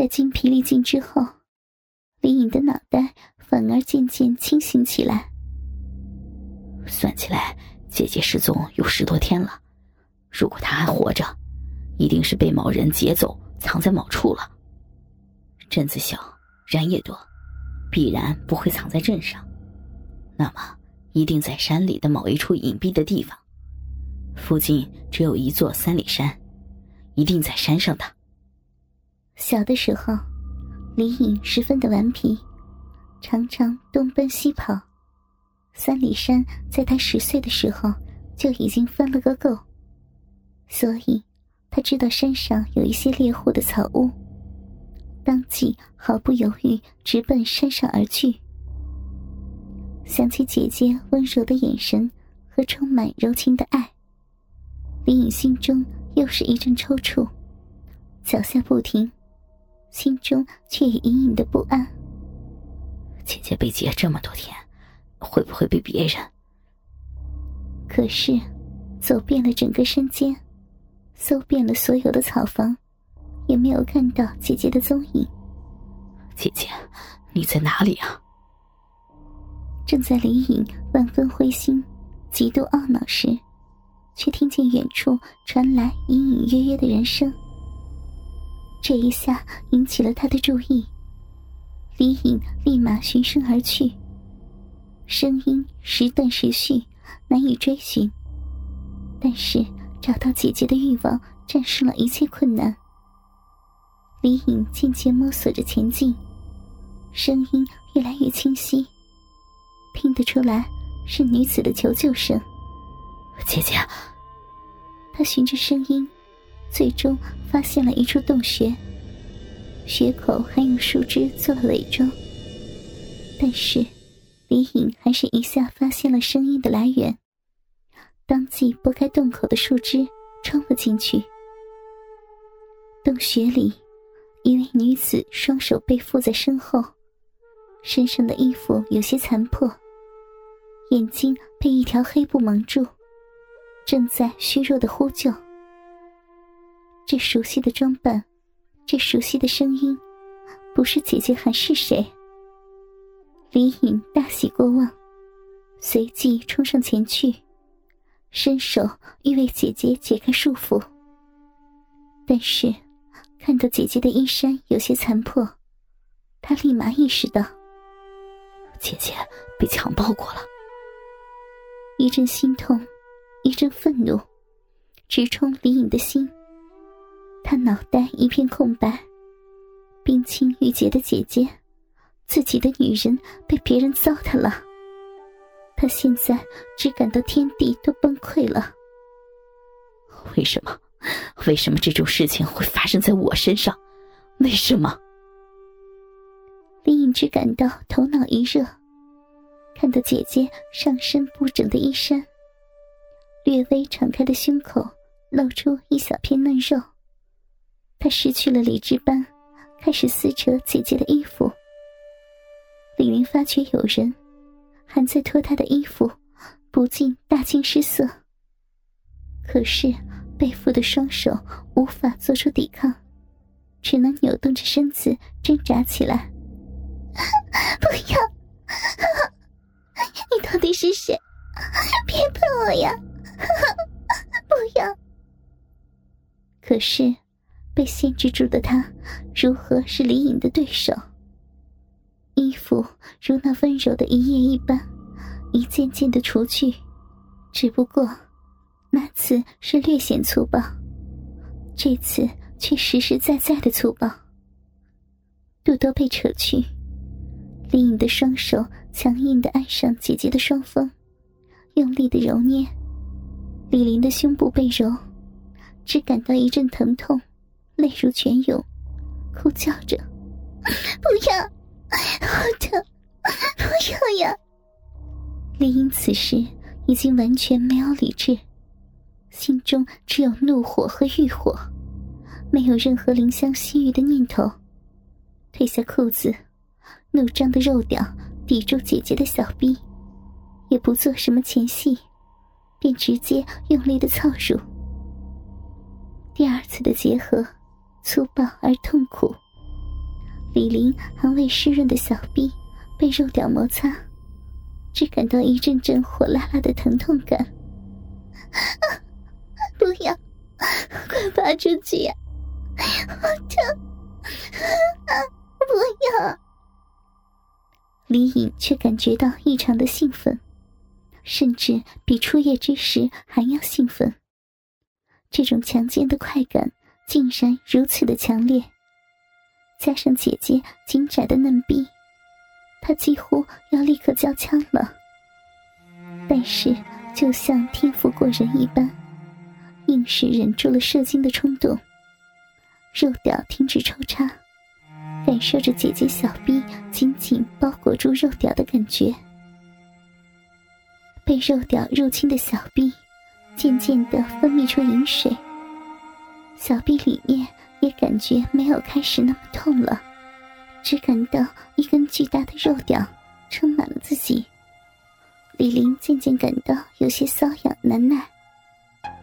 在精疲力尽之后，李颖的脑袋反而渐渐清醒起来。算起来，姐姐失踪有十多天了。如果她还活着，一定是被某人劫走，藏在某处了。镇子小，人也多，必然不会藏在镇上。那么，一定在山里的某一处隐蔽的地方。附近只有一座三里山，一定在山上的。小的时候，李颖十分的顽皮，常常东奔西跑。三里山在他十岁的时候就已经分了个够，所以他知道山上有一些猎户的草屋，当即毫不犹豫直奔山上而去。想起姐姐温柔的眼神和充满柔情的爱，李颖心中又是一阵抽搐，脚下不停。心中却也隐隐的不安。姐姐被劫这么多天，会不会被别人？可是，走遍了整个山间，搜遍了所有的草房，也没有看到姐姐的踪影。姐姐，你在哪里啊？正在李颖万分灰心、极度懊恼时，却听见远处传来隐隐约约的人声。这一下引起了他的注意，李颖立马循声而去。声音时断时续，难以追寻。但是找到姐姐的欲望战胜了一切困难。李颖渐渐摸索着前进，声音越来越清晰，听得出来是女子的求救声。姐姐，他循着声音。最终发现了一处洞穴，穴口还用树枝做了伪装。但是，李颖还是一下发现了声音的来源，当即拨开洞口的树枝，冲了进去。洞穴里，一位女子双手被缚在身后，身上的衣服有些残破，眼睛被一条黑布蒙住，正在虚弱的呼救。这熟悉的装扮，这熟悉的声音，不是姐姐还是谁？李颖大喜过望，随即冲上前去，伸手欲为姐姐解开束缚。但是，看到姐姐的衣衫有些残破，他立马意识到，姐姐被强暴过了。一阵心痛，一阵愤怒，直冲李颖的心。他脑袋一片空白，冰清玉洁的姐姐，自己的女人被别人糟蹋了。他现在只感到天地都崩溃了。为什么？为什么这种事情会发生在我身上？为什么？林隐只感到头脑一热，看到姐姐上身不整的衣衫，略微敞开的胸口露出一小片嫩肉。他失去了理智般，开始撕扯姐姐的衣服。李云发觉有人还在脱他的衣服，不禁大惊失色。可是被缚的双手无法做出抵抗，只能扭动着身子挣扎起来。不要！你到底是谁？别碰我呀！不要！可是。被限制住的他，如何是李颖的对手？衣服如那温柔的一夜一般，一件件的除去，只不过那次是略显粗暴，这次却实实在在的粗暴。肚兜被扯去，李颖的双手强硬的按上姐姐的双峰，用力的揉捏。李林的胸部被揉，只感到一阵疼痛。泪如泉涌，哭叫着：“不要，好疼，不要呀！”李英此时已经完全没有理智，心中只有怒火和欲火，没有任何怜香惜玉的念头。褪下裤子，怒张的肉屌抵住姐姐的小臂，也不做什么前戏，便直接用力的操入。第二次的结合。粗暴而痛苦，李林还未湿润的小臂被肉屌摩擦，只感到一阵阵火辣辣的疼痛感。不要，快拔出去呀！好疼！不要！李颖却感觉到异常的兴奋，甚至比初夜之时还要兴奋。这种强奸的快感竟然如此的强烈，加上姐姐紧窄的嫩臂，他几乎要立刻交枪了。但是，就像天赋过人一般，硬是忍住了射精的冲动。肉屌停止抽插，感受着姐姐小臂紧紧包裹住肉屌的感觉。被肉屌入侵的小臂，渐渐的分泌出饮水。小臂里面也感觉没有开始那么痛了，只感到一根巨大的肉屌撑满了自己。李玲渐渐感到有些瘙痒难耐，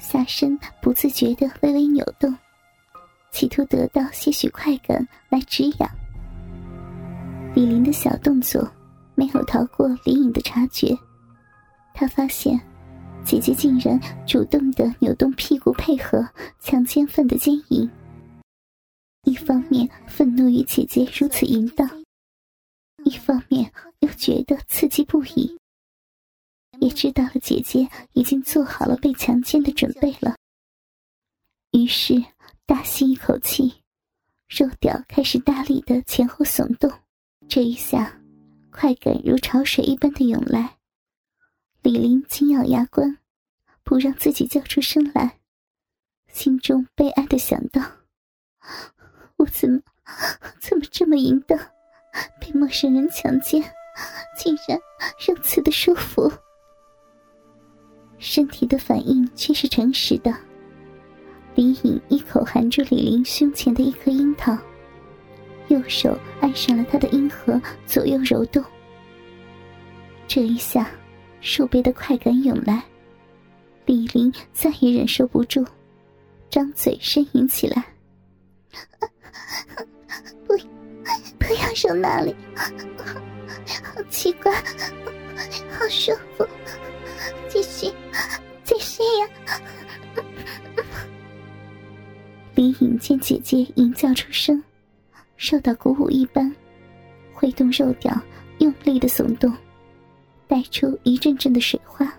下身不自觉的微微扭动。企图得到些许快感来止痒。李林的小动作没有逃过李颖的察觉，他发现姐姐竟然主动的扭动屁股配合强奸犯的奸淫。一方面愤怒于姐姐如此淫荡，一方面又觉得刺激不已。也知道了姐姐已经做好了被强奸的准备了，于是。大吸一口气，肉屌开始大力的前后耸动。这一下，快感如潮水一般的涌来。李林紧咬牙关，不让自己叫出声来，心中悲哀的想到：我怎么怎么这么淫荡？被陌生人强奸，竟然如此的舒服。身体的反应却是诚实的。李颖一口含住李林胸前的一颗樱桃，右手按上了他的阴核，左右揉动。这一下，数倍的快感涌来，李林再也忍受不住，张嘴呻吟起来：“不，不要揉那里，好奇怪，好舒服，继续，继续呀！”李颖见姐姐淫叫出声，受到鼓舞一般，挥动肉屌，用力的耸动，带出一阵阵的水花。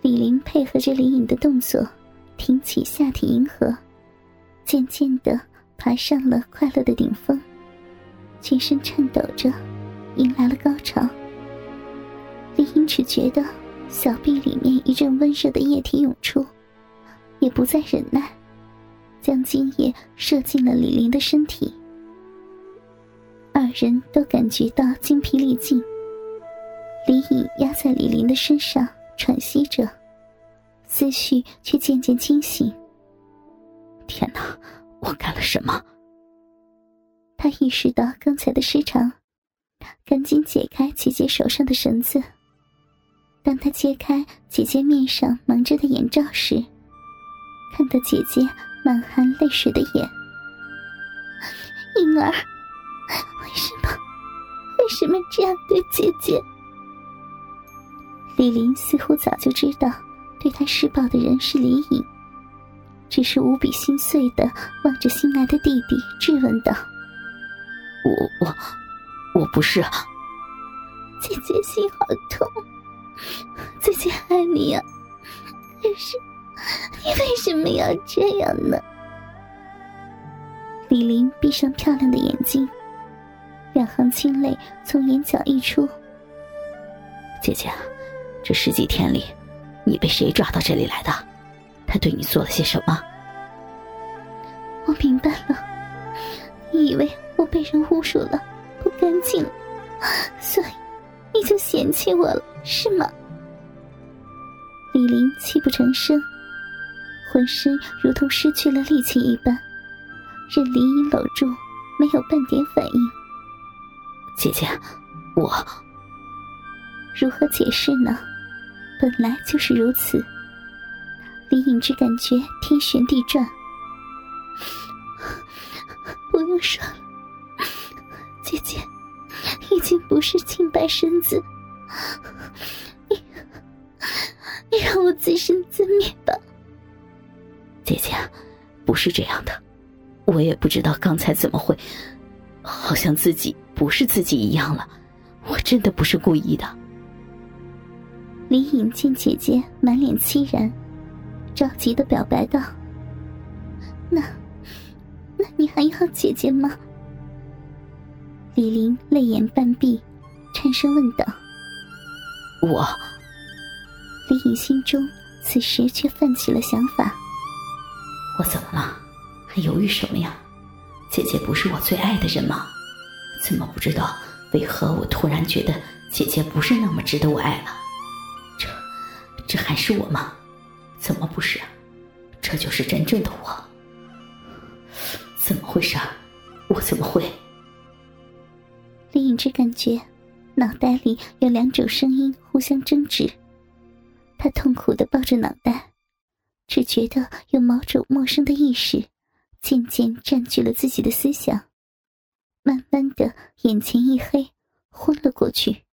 李玲配合着李颖的动作，挺起下体银河，渐渐的爬上了快乐的顶峰，全身颤抖着，迎来了高潮。李颖只觉得小臂里面一阵温热的液体涌出，也不再忍耐。将精液射进了李林的身体，二人都感觉到精疲力尽。李颖压在李林的身上喘息着，思绪却渐渐清醒。天哪，我干了什么？他意识到刚才的失常，赶紧解开姐姐手上的绳子。当他揭开姐姐面上蒙着的眼罩时，看到姐姐。满含泪水的眼，婴儿，为什么？为什么这样对姐姐？李林似乎早就知道对他施暴的人是李颖，只是无比心碎的望着新来的弟弟，质问道：“我我我不是。”啊姐姐心好痛，姐姐爱你呀，可是。你为什么要这样呢？李林闭上漂亮的眼睛，两行清泪从眼角溢出。姐姐，这十几天里，你被谁抓到这里来的？他对你做了些什么？我明白了，你以为我被人侮辱了，不干净，所以你就嫌弃我了，是吗？李林泣不成声。浑身如同失去了力气一般，任林颖搂住，没有半点反应。姐姐，我如何解释呢？本来就是如此。林颖只感觉天旋地转。不用说了，姐姐，已经不是清白身子，你你让我自生自灭吧。姐姐，不是这样的，我也不知道刚才怎么会，好像自己不是自己一样了。我真的不是故意的。李颖见姐姐满脸凄然，着急的表白道：“那，那你还要姐姐吗？”李林泪眼半闭，颤声问道：“我。”李颖心中此时却泛起了想法。我怎么了？还犹豫什么呀？姐姐不是我最爱的人吗？怎么不知道为何我突然觉得姐姐不是那么值得我爱了？这，还是我吗？怎么不是？这就是真正的我。怎么回事？我怎么会？李颖只感觉脑袋里有两种声音互相争执，他痛苦的抱着脑袋。只觉得有某种陌生的意识，渐渐占据了自己的思想，慢慢的眼前一黑，昏了过去。